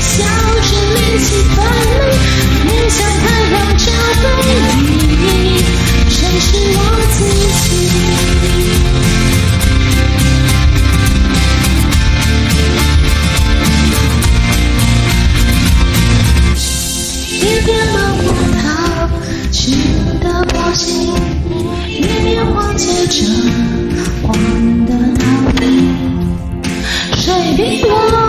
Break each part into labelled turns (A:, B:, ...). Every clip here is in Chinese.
A: 笑着练习分离，面向太阳找背影，认识我自己。黄的逃离，谁比我？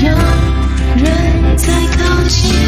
A: 有人在靠近。